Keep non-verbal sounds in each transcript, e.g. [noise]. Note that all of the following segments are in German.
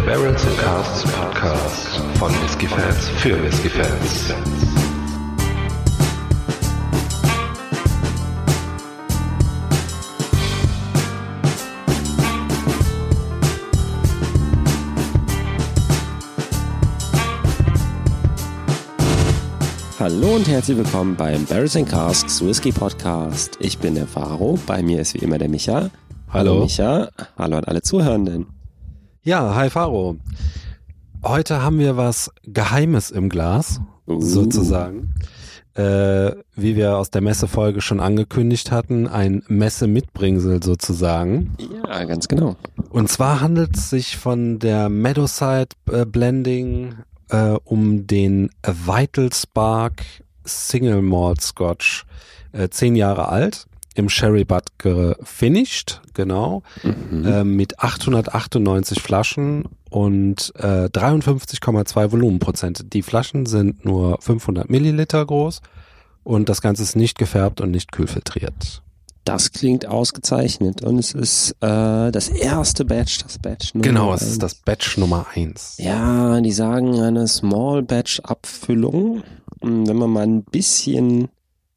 der Barrels and Casts Podcast von Whiskey Fans für Whiskey Fans. Hallo und herzlich willkommen beim Barrels and Casks Whisky Podcast. Ich bin der Faro, bei mir ist wie immer der Micha. Hallo. Micha, hallo an alle Zuhörenden. Ja, hi Faro. Heute haben wir was Geheimes im Glas, Uh. sozusagen. Äh, wie wir aus der Messefolge schon angekündigt hatten, ein Messe-Mitbringsel sozusagen. Ja, ganz genau. Und zwar handelt es sich von der Meadowside äh, Blending äh, um den Vital Spark Single Malt Scotch. Äh, zehn Jahre alt, im Sherry Butt gefinished, genau, Mhm. äh, mit 898 Flaschen und äh, 53,2 Volumenprozent. Die Flaschen sind nur 500 Milliliter groß und das Ganze ist nicht gefärbt und nicht kühlfiltriert. Das klingt ausgezeichnet und es ist äh, das erste Batch, das Batch Nummer Genau, es eins. ist das Batch Nummer eins. Ja, die sagen eine Small Batch Abfüllung. Und Wenn man mal ein bisschen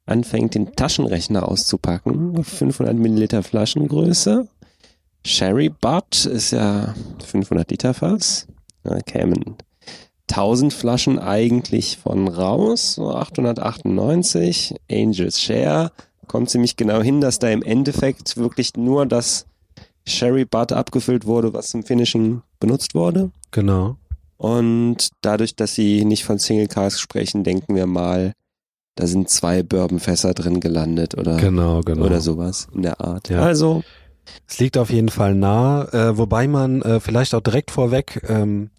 anfängt, den Taschenrechner auszupacken, 500 Milliliter Flaschengröße. Sherry Butt ist ja 500 Liter Fass. Da kämen 1000 Flaschen eigentlich von raus, so 898. Angels Share kommt ziemlich genau hin, dass da im Endeffekt wirklich nur das Sherry Butt abgefüllt wurde, was zum Finishing benutzt wurde. Genau. Und dadurch, dass sie nicht von Single Cars sprechen, denken wir mal, da sind zwei Bourbonfässer drin gelandet oder, Genau, genau. oder sowas in der Art. Ja. Also, Es liegt auf jeden Fall nah, äh, wobei man äh, vielleicht auch direkt vorweg ähm,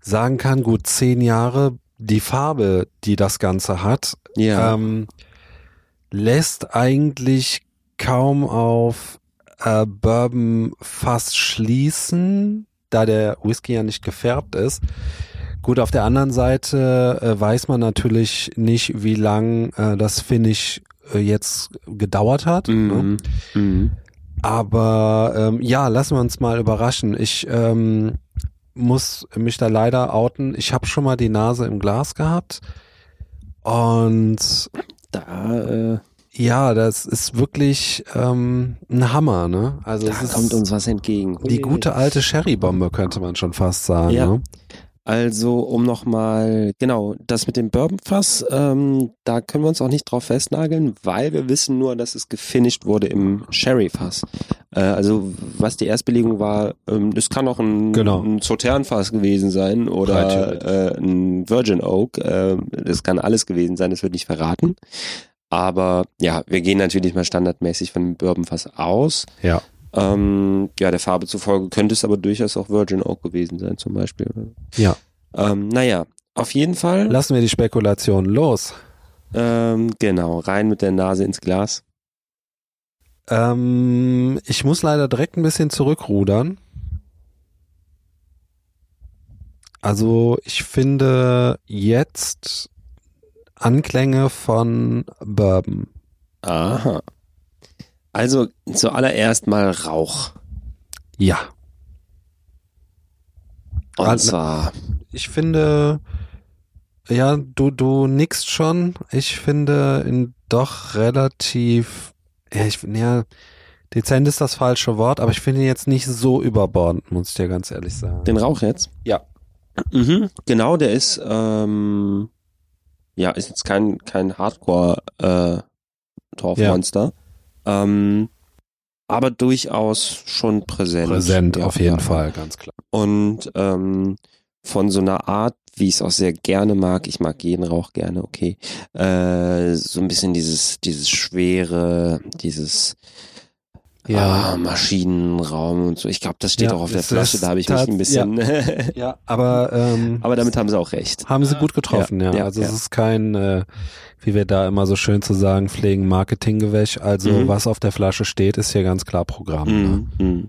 sagen kann, gut zehn Jahre, die Farbe, die das Ganze hat, ja. ähm, lässt eigentlich kaum auf äh, Bourbon fast schließen, da der Whisky ja nicht gefärbt ist. Gut, auf der anderen Seite äh, weiß man natürlich nicht, wie lang äh, das Finish äh, jetzt gedauert hat. Ne? mhm. Mhm. Aber ähm, ja, lassen wir uns mal überraschen. Ich ähm, muss mich da leider outen. Ich habe schon mal die Nase im Glas gehabt. Und Da, äh, ja, das ist wirklich ähm, ein Hammer, ne? Also da es kommt uns was entgegen. die gute alte Sherry-Bombe, könnte man schon fast sagen. Ja. Ne? Also, um nochmal, genau, das mit dem Bourbonfass, ähm, da können wir uns auch nicht drauf festnageln, weil wir wissen nur, dass es gefinisht wurde im Sherry-Fass. Äh, also, was die Erstbelegung war, ähm, das kann auch ein, Genau. ein Sauternfass gewesen sein oder äh, ein Virgin Oak. Äh, das kann alles gewesen sein, das wird nicht verraten. Aber ja, wir gehen natürlich mal standardmäßig von dem Bourbonfass aus. Ja. Ähm, ja, der Farbe zufolge könnte es aber durchaus auch Virgin Oak gewesen sein, zum Beispiel. Ja. Ähm, naja, auf jeden Fall. Lassen wir die Spekulation los. Ähm, genau, rein mit der Nase ins Glas. Ähm, ich muss leider direkt ein bisschen zurückrudern. Also ich finde jetzt Anklänge von Bourbon. Aha. Also zuallererst mal Rauch. Ja. Und Ah, zwar, Ich finde, ja, du, du nickst schon. Ich finde ihn doch relativ, ja, ich ja, dezent ist das falsche Wort, aber ich finde ihn jetzt nicht so überbordend, muss ich dir ganz ehrlich sagen. den Rauch jetzt? Ja. Mhm, genau, der ist, ähm, ja, ist jetzt kein, kein Hardcore, äh, Torfmonster. Ähm, aber durchaus schon präsent. Präsent auf jeden. Fall, ganz klar. Und ähm, von so einer Art, wie ich es auch sehr gerne mag, ich mag jeden Rauch gerne, okay, äh, so ein bisschen dieses, dieses schwere, dieses ah, Maschinenraum und so. Ich glaube, das steht Ja, auch auf der Flasche, da habe ich mich ein bisschen. [laughs] ja, aber ähm, Aber damit haben sie auch recht. haben sie gut getroffen, ja. Ja, ja, also ja. es ist kein, äh, wie wir da immer so schön zu sagen pflegen, Marketinggewäsch. Also Mhm. was auf der Flasche steht, ist hier ganz klar Programm. Ne? Mhm. mhm.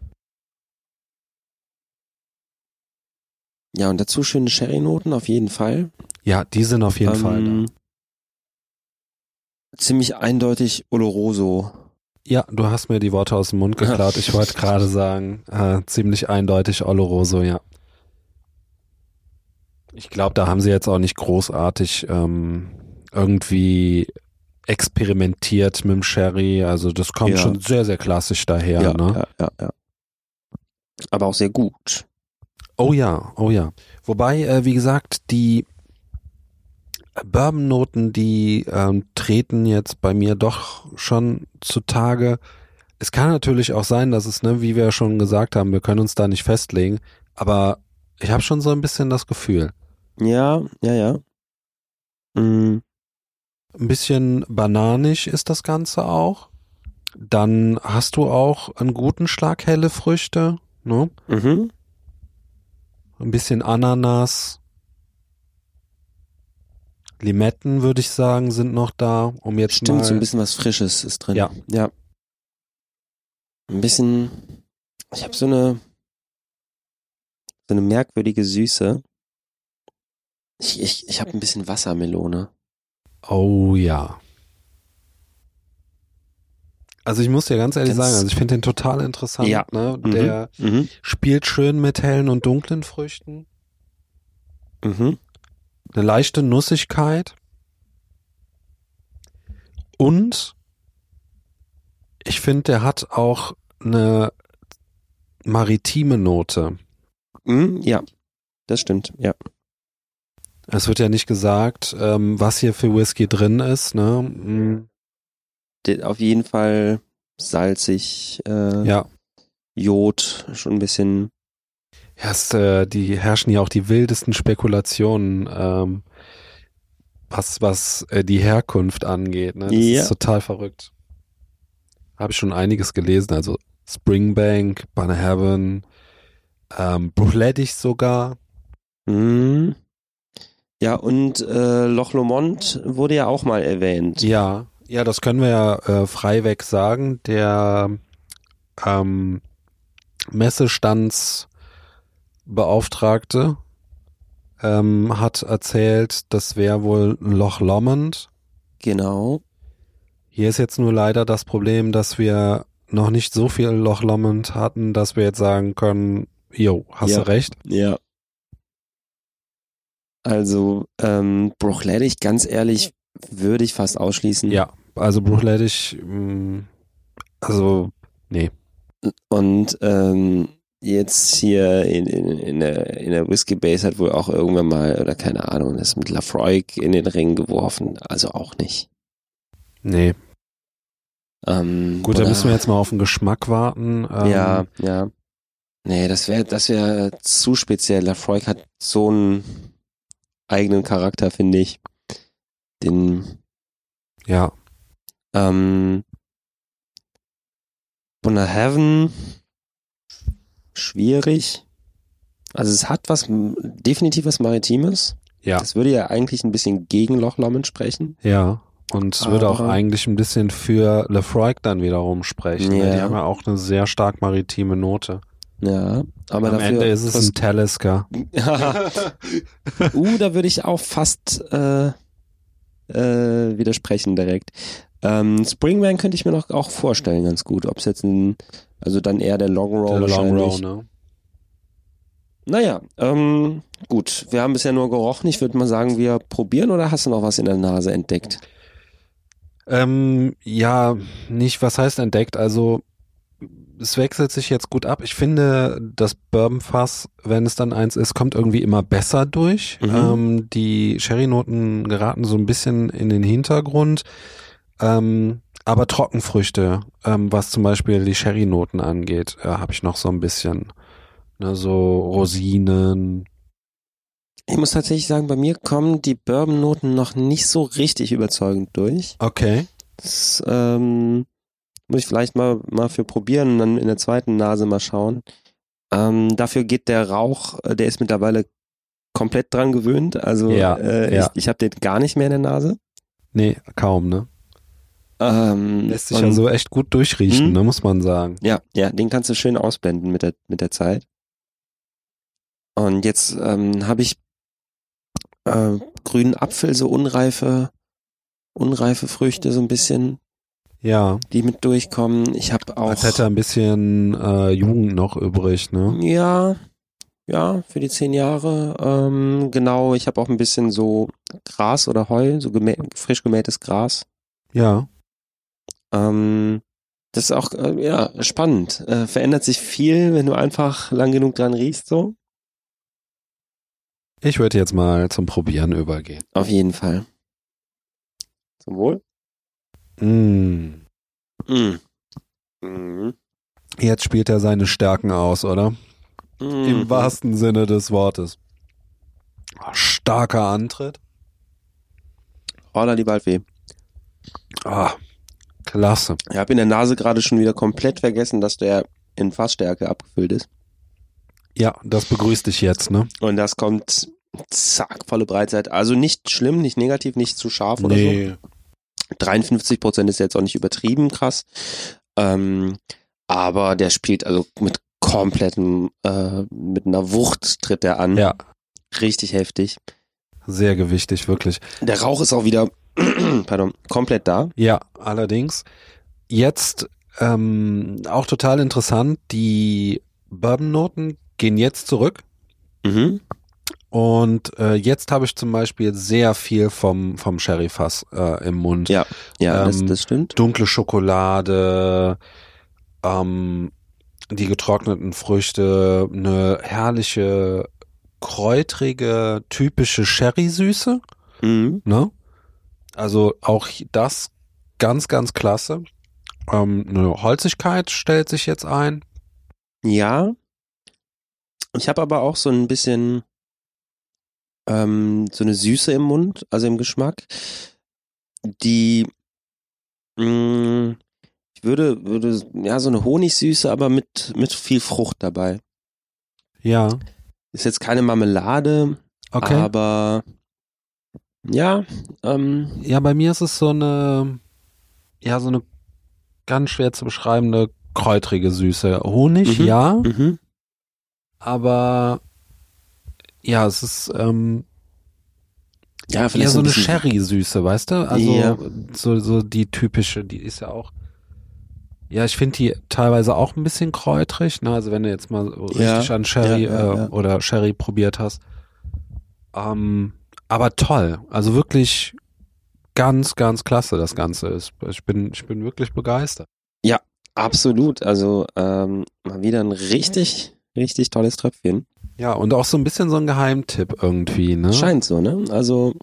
Ja, und dazu schöne Sherry-Noten auf jeden Fall. Ja, die sind auf jeden Fall da. Ähm, Ziemlich eindeutig Oloroso. Ja, du hast mir die Worte aus dem Mund geklaut. Ich wollte gerade sagen, äh, ziemlich eindeutig Oloroso, ja. Ich glaube, da haben sie jetzt auch nicht großartig ähm, irgendwie experimentiert mit dem Sherry. Also das kommt Ja. schon sehr, sehr klassisch daher. ne? ja, ja, ja. Aber auch sehr gut. Oh ja, oh ja. Wobei, äh, wie gesagt, die Bourbon-Noten, die ähm, treten jetzt bei mir doch schon zutage. Es kann natürlich auch sein, dass es, ne, wie wir schon gesagt haben, wir können uns da nicht festlegen, aber ich habe schon so ein bisschen das Gefühl. Ja, ja, ja. Mm, Ein bisschen bananisch ist das Ganze auch. Dann hast du auch einen guten Schlag helle Früchte, ne? Mhm. Ein bisschen Ananas. Limetten, würde ich sagen, sind noch da, um jetzt Stimmt, mal. so ein bisschen was Frisches ist drin. Ja. Ja. Ein bisschen, ich habe so eine, so eine merkwürdige Süße. Ich, ich, ich habe ein bisschen Wassermelone. Oh ja. Also ich muss dir ganz ehrlich Ganz- sagen, also ich finde den total interessant. Ja. Ne? Mhm. Der Mhm. spielt schön mit hellen und dunklen Früchten. Mhm. Eine leichte Nussigkeit. Und ich finde, der hat auch eine maritime Note. Mhm. Ja, das stimmt. Ja. Es wird ja nicht gesagt, ähm, was hier für Whisky drin ist. Ne? De- Auf jeden Fall salzig, äh, Ja, Jod, schon ein bisschen. Ja, es, äh, die herrschen ja auch die wildesten Spekulationen, ähm, was, was äh, die Herkunft angeht. Ne? Das Ja. ist total verrückt. Habe ich schon einiges gelesen. Also Springbank, Bannerhaven, ähm, Bruchleddich sogar. Mhm. Ja, und äh, Loch Lomond wurde ja auch mal erwähnt. Ja, ja, das können wir ja äh, freiweg sagen. Der ähm, Messestandsbeauftragte ähm, hat erzählt, das wäre wohl Loch Lomond. Genau. Hier ist jetzt nur leider das Problem, dass wir noch nicht so viel Loch Lomond hatten, dass wir jetzt sagen können, jo, hast Ja. du recht. Ja. Also, ähm, Bruchleddich, ganz ehrlich, würde ich fast ausschließen. Ja, also Bruchleddich, mh, also, nee. Und ähm, jetzt hier in, in, in, der, in der Whiskey Base hat wohl auch irgendwann mal, oder keine Ahnung, das mit Lafroig in den Ring geworfen. Also auch nicht. Nee. Ähm, Gut, da oder- müssen wir jetzt mal auf den Geschmack warten. Ähm, Ja, ja. Nee, das wäre das wäre zu speziell. Lafroig hat so einen eigenen Charakter, finde ich. Den, Ja, ähm, Bonner Heaven, schwierig. Also es hat was, definitiv was Maritimes. ja, Das würde ja eigentlich ein bisschen gegen Loch Lomond sprechen. ja. Und es würde auch eigentlich ein bisschen für Lefroy dann wiederum sprechen. ne? Ja. Die haben ja auch eine sehr stark maritime Note. Ja, aber Am dafür. Ende ist es ein Talisker. [laughs] [laughs] uh, da würde ich auch fast äh, äh, widersprechen direkt. Ähm, Springman könnte ich mir noch auch vorstellen, ganz gut. Ob es jetzt ein, also dann eher der Long Row Der Long. Row, ne? Naja, ähm, gut. Wir haben bisher nur gerochen. Ich würde mal sagen, wir probieren oder hast du noch was in der Nase entdeckt? Ähm, ja, nicht, was heißt entdeckt, also es wechselt sich jetzt gut ab. Ich finde, das Bourbonfass, wenn es dann eins ist, kommt irgendwie immer besser durch. Mhm. Ähm, die Sherry-Noten geraten so ein bisschen in den Hintergrund. Ähm, aber Trockenfrüchte, ähm, was zum Beispiel die Sherry-Noten angeht, äh, habe ich noch so ein bisschen. Ne, so Rosinen. Ich muss tatsächlich sagen, bei mir kommen die Bourbon-Noten noch nicht so richtig überzeugend durch. Okay. Das ähm, muss ich vielleicht mal, mal für probieren und dann in der zweiten Nase mal schauen. Ähm, dafür geht der Rauch, äh, der ist mittlerweile komplett dran gewöhnt. Also Ja, äh, ja. ich, ich habe den gar nicht mehr in der Nase. Nee, kaum, ne? Ähm, Lässt sich ja so echt gut durchriechen, Mhm. ne, muss man sagen. Ja, ja, den kannst du schön ausblenden mit der, mit der Zeit. Und jetzt ähm, habe ich äh, grünen Apfel, so unreife, unreife Früchte so ein bisschen, Ja. die mit durchkommen. Ich habe auch. Als hätte ein bisschen äh, Jugend noch übrig, ne? Ja, Ja, für die zehn Jahre. Ähm, genau, ich habe auch ein bisschen so Gras oder Heu, so gemä frisch gemähtes Gras. Ja. Ähm, das ist auch äh, ja spannend. Äh, verändert sich viel, wenn du einfach lang genug dran riechst, so. Ich würde jetzt mal zum Probieren übergehen. Auf jeden Fall. Zum Wohl. Mm. Mm. Mm. Jetzt spielt er seine Stärken aus, oder? Mm. Im wahrsten Sinne des Wortes. Starker Antritt. Roller die Waldweh. Ah, klasse. Ich habe in der Nase gerade schon wieder komplett vergessen, dass der in Fassstärke abgefüllt ist. Ja, das begrüßt dich jetzt, ne? Und das kommt zack, volle Breitseite. Also nicht schlimm, nicht negativ, nicht zu scharf oder so. 53 Prozent ist jetzt auch nicht übertrieben krass. Ähm, aber der spielt also mit komplettem, äh, mit einer Wucht tritt er an. Ja, Richtig heftig. sehr gewichtig, wirklich. Der Rauch ist auch wieder, [clears throat] pardon, komplett da. Ja, allerdings. Jetzt ähm, auch total interessant, die Bourbon-Noten gehen jetzt zurück. Mhm. Und äh, jetzt habe ich zum Beispiel sehr viel vom, vom Sherry-Fass äh, im Mund. Ja, ja, das, Ähm, das stimmt. Dunkle Schokolade, ähm, die getrockneten Früchte, eine herrliche, kräutrige, typische Sherry-Süße. Mhm. Ne? Also auch das ganz, ganz klasse. Ähm, eine Holzigkeit stellt sich jetzt ein. Ja. Ich habe aber auch so ein bisschen ähm, so eine Süße im Mund, also im Geschmack, die mh, ich würde, würde, ja, so eine Honigsüße, aber mit, mit viel Frucht dabei. Ja, Ist jetzt keine Marmelade, okay. aber ja, ähm, ja, bei mir ist es so eine, ja, so eine ganz schwer zu beschreibende kräutrige Süße. Honig, Mhm. ja, mhm. aber ja, es ist ähm, ja, eher vielleicht so ein eine Sherry-Süße, weißt du? Also Ja. so, so die typische, die ist ja auch. Ja, ich finde die teilweise auch ein bisschen kräutrig, ne? Also wenn du jetzt mal so Ja. richtig an Sherry Ja, ja, äh, oder Sherry probiert hast. Ähm, aber toll. Also wirklich ganz, ganz klasse das Ganze ist. Ich bin, ich bin wirklich begeistert. Absolut, also ähm, mal wieder ein richtig, richtig tolles Tröpfchen. Ja, und auch so ein bisschen so ein Geheimtipp irgendwie, ne? Scheint so, ne? Also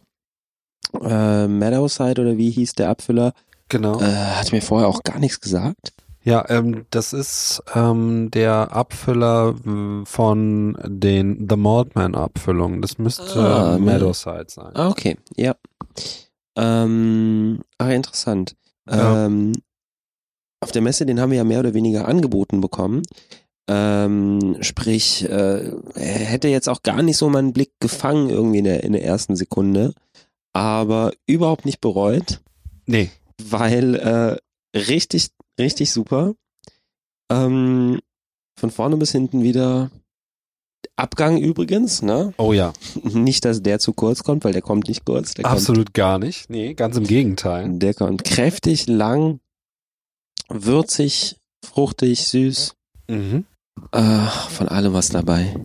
äh, Meadowside oder wie hieß der Abfüller, Genau. äh, hat mir vorher auch gar nichts gesagt. Ja, ähm, das ist ähm, der Abfüller äh, von den The Maltman Abfüllungen. Das müsste Ah. Meadowside sein. Ah, okay, ja. Ähm, ah, interessant. Ja. Ähm, auf der Messe, den haben wir ja mehr oder weniger angeboten bekommen. Ähm, sprich, äh, er hätte jetzt auch gar nicht so meinen Blick gefangen irgendwie in der, in der ersten Sekunde, aber überhaupt nicht bereut. Nee. weil äh, richtig, richtig super. Ähm, von vorne bis hinten wieder Abgang übrigens, ne? Oh ja, [laughs] Nicht, dass der zu kurz kommt, weil der kommt nicht kurz. Absolut gar nicht. Nee, ganz im Gegenteil. Kommt, der kommt kräftig, lang, würzig, fruchtig, süß. Mhm. Äh, von allem was dabei.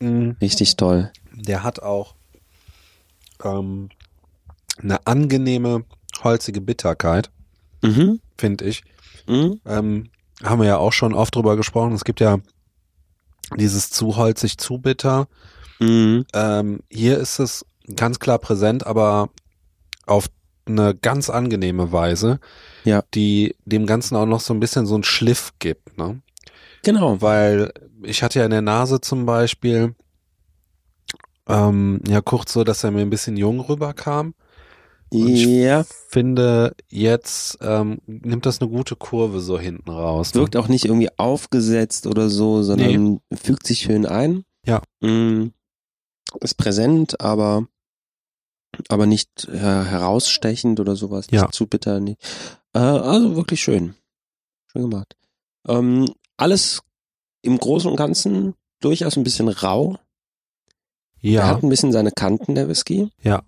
Mhm. Richtig toll. Der hat auch ähm, eine angenehme, holzige Bitterkeit, Mhm. Finde ich. Mhm. Ähm, haben wir ja auch schon oft drüber gesprochen. Es gibt ja dieses zu holzig, zu bitter. Mhm. Ähm, hier ist es ganz klar präsent, aber auf eine ganz angenehme Weise, Ja. die dem Ganzen auch noch so ein bisschen so einen Schliff gibt, ne? Genau. Weil ich hatte ja in der Nase zum Beispiel ähm, ja kurz so, dass er mir ein bisschen jung rüberkam. Und ich Ja, Finde, jetzt ähm, nimmt das eine gute Kurve so hinten raus. Ne? wirkt auch nicht irgendwie aufgesetzt oder so, sondern fügt sich schön ein. Ja. Mm, Ist präsent, aber aber nicht äh, herausstechend oder sowas. Nicht Ja. zu bitter. Nicht. Äh, also wirklich schön. Schön gemacht. Ähm, alles im Großen und Ganzen durchaus ein bisschen rau. Er Ja, hat ein bisschen seine Kanten, der Whisky. Ja.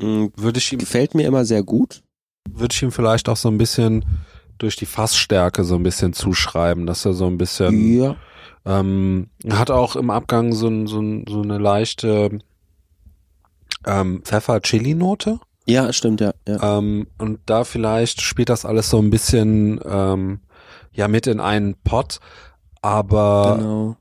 Mm, würde ich ihm Gefällt mir immer sehr gut. würde ich ihm vielleicht auch so ein bisschen durch die Fassstärke so ein bisschen zuschreiben, dass er so ein bisschen Ja. Ähm, hat auch im Abgang so, so, so eine leichte ähm, Pfeffer-Chili-Note. Ja, stimmt, ja. ja. Ähm, und da vielleicht spielt das alles so ein bisschen ähm, ja mit in einen Pot. Aber genau.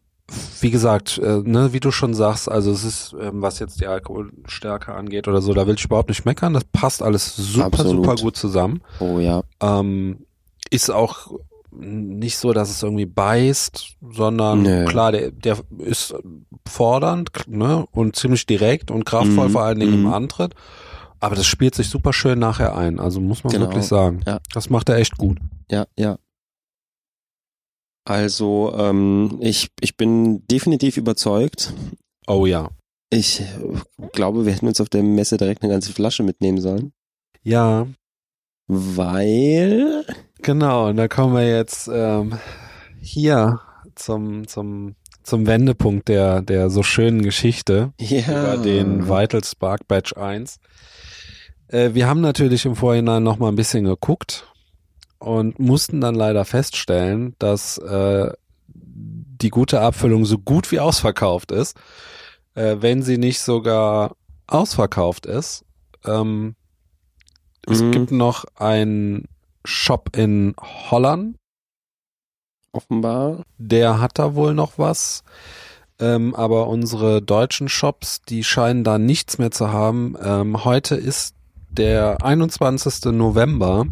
Wie gesagt, äh, ne, wie du schon sagst, also es ist, ähm, was jetzt die Alkoholstärke angeht oder so, da will ich überhaupt nicht meckern. Das passt alles super, Absolut. super gut zusammen. Oh ja. Ähm, ist auch nicht so, dass es irgendwie beißt, sondern Nö. klar, der, der ist fordernd ne, und ziemlich direkt und kraftvoll Mhm, vor allen Dingen mhm. im Antritt. Aber das spielt sich super schön nachher ein. Also muss man Genau. wirklich sagen. Ja. Das macht er echt gut. Ja, ja. Also, ähm, ich, ich bin definitiv überzeugt. Oh ja. Ich glaube, wir hätten uns auf der Messe direkt eine ganze Flasche mitnehmen sollen. Ja, Weil. genau. Und da kommen wir jetzt ähm, hier zum, zum, zum Wendepunkt der, der so schönen Geschichte. Ja. über den Vital Spark Badge 1. Äh, wir haben natürlich im Vorhinein noch mal ein bisschen geguckt und mussten dann leider feststellen, dass äh, die gute Abfüllung so gut wie ausverkauft ist, äh, wenn sie nicht sogar ausverkauft ist. Ähm, Es Mhm. gibt noch einen Shop in Holland, Offenbar. der hat da wohl noch was. Ähm, aber unsere deutschen Shops, die scheinen da nichts mehr zu haben. Ähm, heute ist der 21. November.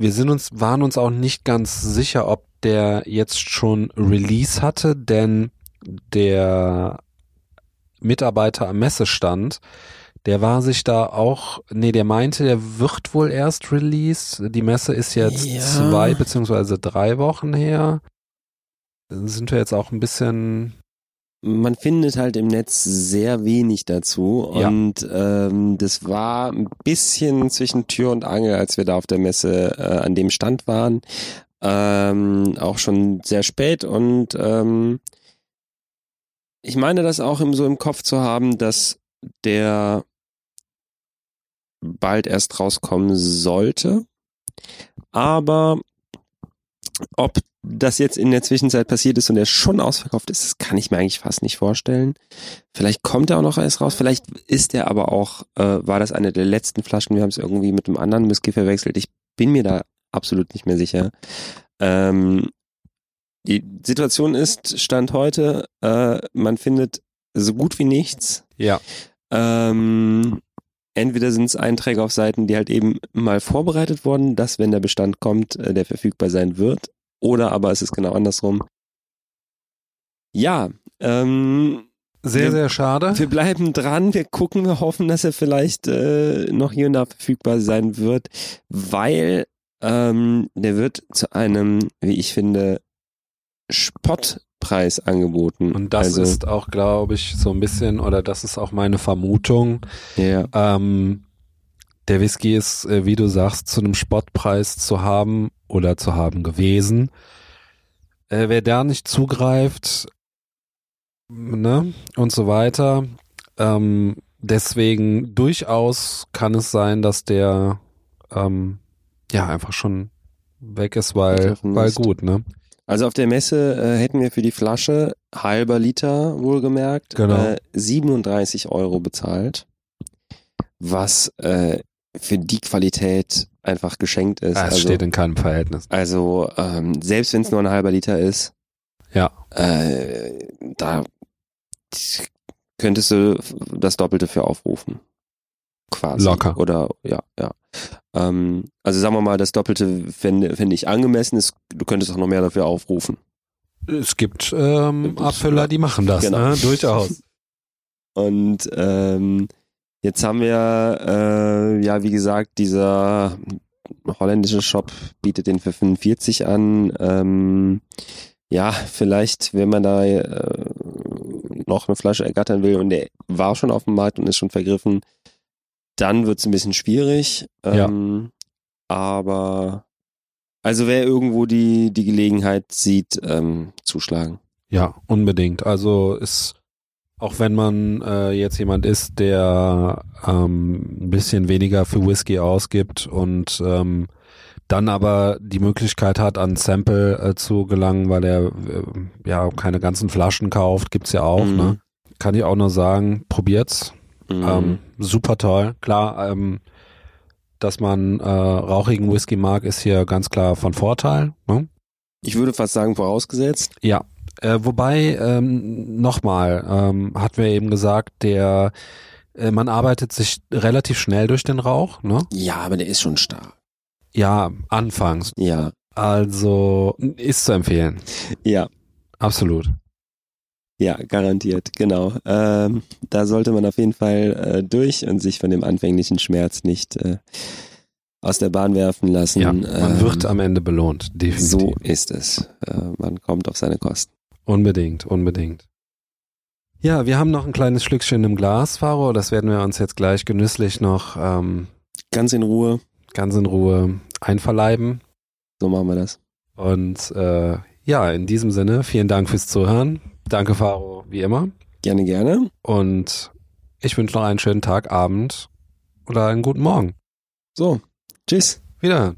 Wir sind uns, waren uns auch nicht ganz sicher, ob der jetzt schon Release hatte, denn der Mitarbeiter am Messestand, der war sich da auch, nee, der meinte, der wird wohl erst Release. Die Messe ist jetzt Ja. zwei beziehungsweise drei Wochen her. Sind wir jetzt auch ein bisschen, Man findet halt im Netz sehr wenig dazu Ja. und ähm, das war ein bisschen zwischen Tür und Angel, als wir da auf der Messe äh, an dem Stand waren. Ähm, auch schon sehr spät und ähm, ich meine das auch im, so im Kopf zu haben, dass der bald erst rauskommen sollte. Aber ob das jetzt in der Zwischenzeit passiert ist und er schon ausverkauft ist, das kann ich mir eigentlich fast nicht vorstellen. Vielleicht kommt er auch noch erst raus, vielleicht ist er aber auch, äh, war das eine der letzten Flaschen, wir haben es irgendwie mit einem anderen Whisky verwechselt. Ich bin mir da absolut nicht mehr sicher. Ähm, die Situation ist, Stand heute, äh, man findet so gut wie nichts. ja, Ähm, entweder sind es Einträge auf Seiten, die halt eben mal vorbereitet wurden, dass wenn der Bestand kommt, äh, der verfügbar sein wird. Oder aber es ist genau andersrum. Ja, ähm, sehr, Wir- sehr schade. wir bleiben dran, wir gucken, wir hoffen, dass er vielleicht äh, noch hier und da verfügbar sein wird, weil ähm, der wird zu einem, wie ich finde, Spottpreis angeboten. Und das also, ist auch, glaube ich, so ein bisschen, oder das ist auch meine Vermutung. ja, Ähm, der Whisky ist, äh, wie du sagst, zu einem Spottpreis zu haben oder zu haben gewesen. Äh, wer da nicht zugreift, ne, und so weiter. Ähm, deswegen durchaus kann es sein, dass der ähm, ja einfach schon weg ist, weil, weil gut, ne? Also auf der Messe äh, hätten wir für die Flasche halber Liter wohlgemerkt Genau. äh, 37 Euro bezahlt, was äh, für die Qualität einfach geschenkt ist. Ah, es also, steht in keinem Verhältnis. also ähm, selbst wenn es nur ein halber Liter ist, Ja. äh, da könntest du das Doppelte für aufrufen. Quasi. Locker. Oder ja, ja. Ähm, also sagen wir mal, das Doppelte fände fände ich angemessen. Ist, du könntest auch noch mehr dafür aufrufen. Es gibt ähm, Abfüller, die machen das, Genau. ne? Durchaus. [laughs] Und ähm, jetzt haben wir, äh, ja, wie gesagt, dieser holländische Shop bietet den für 45 an. Ähm, ja, vielleicht, wenn man da äh, noch eine Flasche ergattern will und der war schon auf dem Markt und ist schon vergriffen, dann wird's ein bisschen schwierig. Ja. Ähm, aber also wer irgendwo die, die Gelegenheit sieht, ähm, zuschlagen. Ja, unbedingt. Also ist, auch wenn man äh, jetzt jemand ist, der ähm, ein bisschen weniger für Whisky ausgibt und ähm, dann aber die Möglichkeit hat, an Sample äh, zu gelangen, weil er äh, ja keine ganzen Flaschen kauft, gibt's ja auch. Mhm. Ne? Kann ich auch nur sagen, probiert's. Mhm. Ähm, super toll. Klar, ähm, dass man äh, rauchigen Whisky mag, ist hier ganz klar von Vorteil. Ne? ich würde fast sagen, vorausgesetzt. Ja. Äh, wobei, ähm, nochmal, ähm, hatten wir eben gesagt, der äh, man arbeitet sich relativ schnell durch den Rauch, ne? Ja, aber der ist schon stark. Ja, anfangs. Ja. Also ist zu empfehlen. Ja. Absolut. Ja, garantiert, genau. Ähm, da sollte man auf jeden Fall äh, durch und sich von dem anfänglichen Schmerz nicht äh, aus der Bahn werfen lassen. Ja, man Ähm, wird am Ende belohnt, definitiv. So ist es. Äh, man kommt auf seine Kosten. Unbedingt, unbedingt. Ja, wir haben noch ein kleines Schlückchen im Glas, Faro. Das werden wir uns jetzt gleich genüsslich noch ähm, Ganz in Ruhe. ganz in Ruhe einverleiben. So machen wir das. Und äh, ja, in diesem Sinne, vielen Dank fürs Zuhören. Danke, Faro, wie immer. Gerne, gerne. Und ich wünsche noch einen schönen Tag, Abend oder einen guten Morgen. So. Tschüss. Wieder.